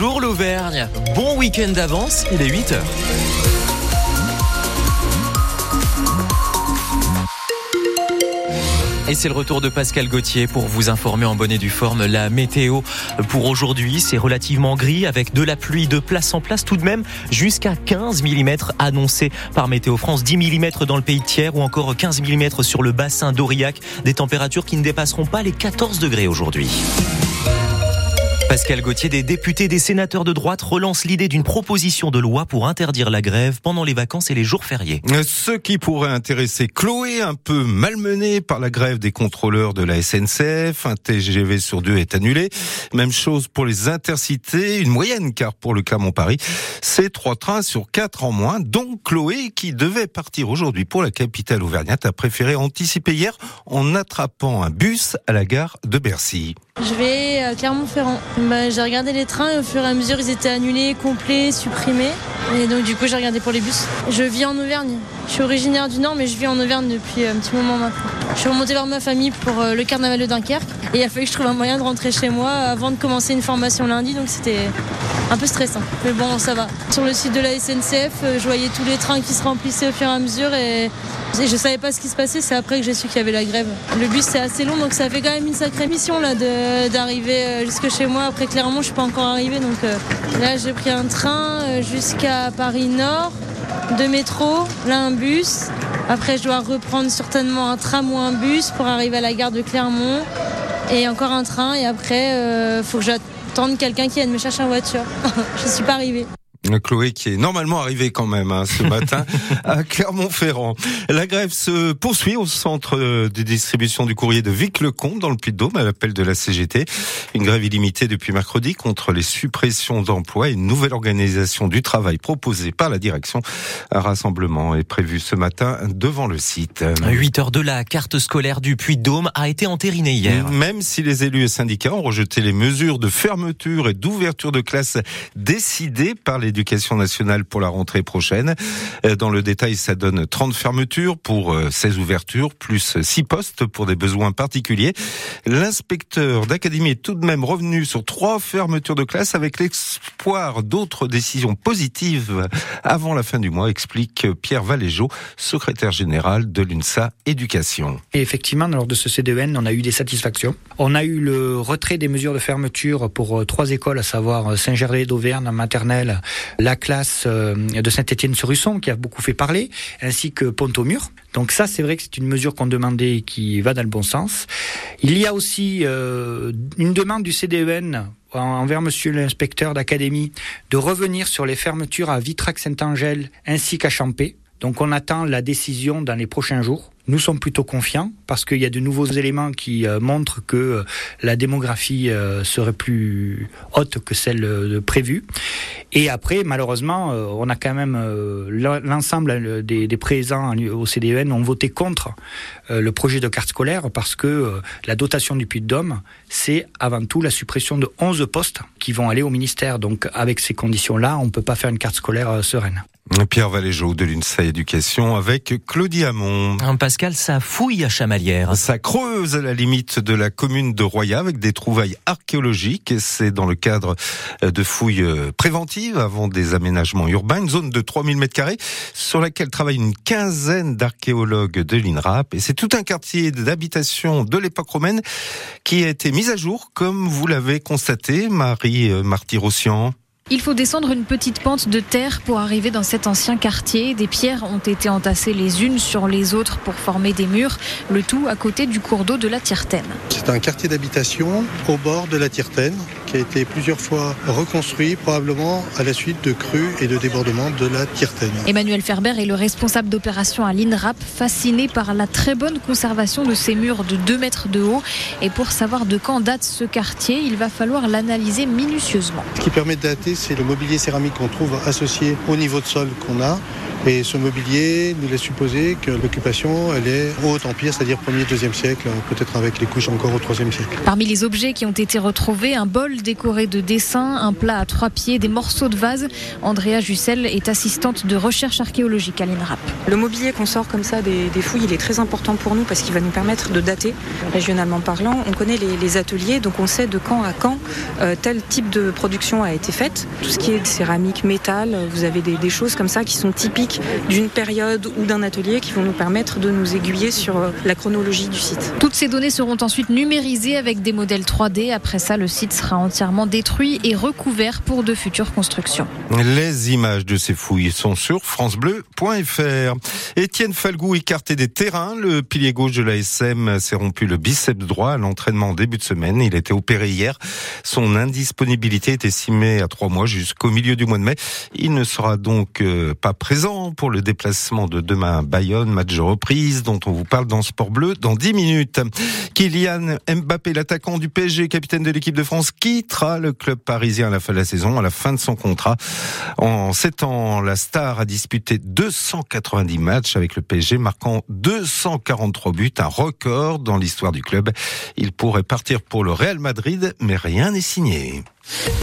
Bonjour l'Auvergne, bon week-end d'avance, il est 8h. Et c'est le retour de Pascal Gauthier pour vous informer en bonne et due forme. La météo pour aujourd'hui, c'est relativement gris avec de la pluie de place en place tout de même jusqu'à 15 mm annoncé par Météo France. 10 mm dans le pays tiers ou encore 15 mm sur le bassin d'Aurillac. Des températures qui ne dépasseront pas les 14 degrés aujourd'hui. Pascal Gauthier, des députés, des sénateurs de droite relancent l'idée d'une proposition de loi pour interdire la grève pendant les vacances et les jours fériés. Ce qui pourrait intéresser Chloé, un peu malmenée par la grève des contrôleurs de la SNCF. Un TGV sur deux est annulé. Même chose pour les intercités, une moyenne car pour le Clermont-Paris, c'est trois trains sur quatre en moins. Donc Chloé, qui devait partir aujourd'hui pour la capitale auvergnate, a préféré anticiper hier en attrapant un bus à la gare de Bercy. Je vais à Clermont-Ferrand. Bah, j'ai regardé les trains et au fur et à mesure ils étaient annulés, complets, supprimés. Et donc du coup j'ai regardé pour les bus. Je vis en Auvergne. Je suis originaire du Nord mais je vis en Auvergne depuis un petit moment maintenant. Je suis remontée vers ma famille pour euh, le carnaval de Dunkerque et il a fallu que je trouve un moyen de rentrer chez moi avant de commencer une formation lundi donc c'était un peu stressant. Mais bon ça va. Sur le site de la SNCF euh, je voyais tous les trains qui se remplissaient au fur et à mesure et je savais pas ce qui se passait, c'est après que j'ai su qu'il y avait la grève. Le bus c'est assez long donc ça fait quand même une sacrée mission là d'arriver euh, jusque chez moi. Après clairement je suis pas encore arrivée donc là j'ai pris un train jusqu'à Paris Nord deux métros, là un bus. Après, je dois reprendre certainement un tram ou un bus pour arriver à la gare de Clermont. Et encore un train. Et après, il euh, faut que j'attende quelqu'un qui vienne me chercher en voiture. je ne suis pas arrivée. Chloé qui est normalement arrivée quand même hein, ce matin à Clermont-Ferrand. La grève se poursuit au centre de distribution du courrier de Vic-le-Comte dans le Puy-de-Dôme à l'appel de la CGT. Une grève illimitée depuis mercredi contre les suppressions d'emplois et une nouvelle organisation du travail proposée par la direction. Un rassemblement est prévu ce matin devant le site. 8 heures de la carte scolaire du Puy-de-Dôme a été entérinée hier. Même si les élus et syndicats ont rejeté les mesures de fermeture et d'ouverture de classe décidées par les l'éducation nationale pour la rentrée prochaine. Euh, dans le détail, ça donne 30 fermetures pour 16 euh, ouvertures, plus 6 postes pour des besoins particuliers. L'inspecteur d'académie est tout de même revenu sur trois fermetures de classe avec l'espoir d'autres décisions positives avant la fin du mois, explique Pierre Valéjo, secrétaire général de l'UNSA Éducation. Et effectivement, lors de ce CDN, on a eu des satisfactions. On a eu le retrait des mesures de fermeture pour euh, trois écoles, à savoir Saint-Gervais d'Auvergne maternelle, la classe euh, de Saint-Étienne-sur-Russon qui a beaucoup fait parler, ainsi que Pont-au-Mur. Donc ça, c'est vrai que c'est une mesure qu'on demandait et qui va dans le bon sens. Il y a aussi euh, une demande du CDEN envers monsieur l'inspecteur d'académie de revenir sur les fermetures à Vitrac-Saint-Angèle ainsi qu'à Champé. Donc on attend la décision dans les prochains jours. Nous sommes plutôt confiants parce qu'il y a de nouveaux éléments qui euh, montrent que euh, la démographie euh, serait plus haute que celle prévue. Et après, malheureusement, on a quand même l'ensemble des, des, présents au CDN ont voté contre le projet de carte scolaire parce que la dotation du Puy-de-Dôme, c'est avant tout la suppression de 11 postes qui vont aller au ministère. Donc avec ces conditions-là, on ne peut pas faire une carte scolaire sereine. Pierre Valéjo de l'UNSA Éducation avec Claudie Hamon. Ça fouille à Chamalières. Ça creuse à la limite de la commune de Roya avec des trouvailles archéologiques. C'est dans le cadre de fouilles préventives avant des aménagements urbains. Une zone de 3000 mètres carrés sur laquelle travaille une quinzaine d'archéologues de l'INRAP. Et c'est tout un quartier d'habitation de l'époque romaine qui a été mis à jour, comme vous l'avez constaté, Marie Martyr-Ossian. Il faut descendre une petite pente de terre pour arriver dans cet ancien quartier. Des pierres ont été entassées les unes sur les autres pour former des murs, le tout à côté du cours d'eau de la Tirtaine. C'est un quartier d'habitation au bord de la Tirtaine qui a été plusieurs fois reconstruit, probablement à la suite de crues et de débordements de la Tirtaine. Emmanuel Ferber est le responsable d'opération à l'INRAP, fasciné par la très bonne conservation de ces murs de 2 mètres de haut. Et pour savoir de quand date ce quartier, il va falloir l'analyser minutieusement. Ce qui permet de dater, c'est le mobilier céramique qu'on trouve associé au niveau de sol qu'on a Et ce mobilier nous laisse supposer que l'occupation, elle est au Haut Empire, c'est-à-dire 1er, 2e siècle, peut-être avec les couches encore au 3e siècle. Parmi les objets qui ont été retrouvés, un bol décoré de dessins, un plat à trois pieds, des morceaux de vase. Andrea Jussel est assistante de recherche archéologique à l'INRAP. Le mobilier qu'on sort comme ça des, des, fouilles, il est très important pour nous parce qu'il va nous permettre de dater, régionalement parlant. On connaît les, les ateliers, donc on sait de quand à quand euh, tel type de production a été faite. Tout ce qui est céramique, métal, vous avez des, des choses comme ça qui sont typiques d'une période ou d'un atelier qui vont nous permettre de nous aiguiller sur euh, la chronologie du site. Toutes ces données seront ensuite numérisées avec des modèles 3D. Après ça, le site sera entièrement détruit et recouvert pour de futures constructions. Les images de ces fouilles sont sur francebleu.fr. Étienne Falgou écarté des terrains. Le pilier gauche de l'ASM s'est rompu le biceps droit à l'entraînement en début de semaine. Il a été opéré hier. Son indisponibilité est estimée à trois mois jusqu'au milieu du mois de mai. Il ne sera donc euh, pas présent pour le déplacement de demain à Bayonne, match de reprise dont on vous parle dans Sport Bleu dans 10 minutes. Kylian Mbappé, l'attaquant du PSG, capitaine de l'équipe de France, quittera le club parisien à la fin de la saison, à la fin de son contrat. En sept ans, la star a disputé 290 matchs avec le PSG, marquant 243 buts, un record dans l'histoire du club. Il pourrait partir pour le Real Madrid, mais rien n'est signé.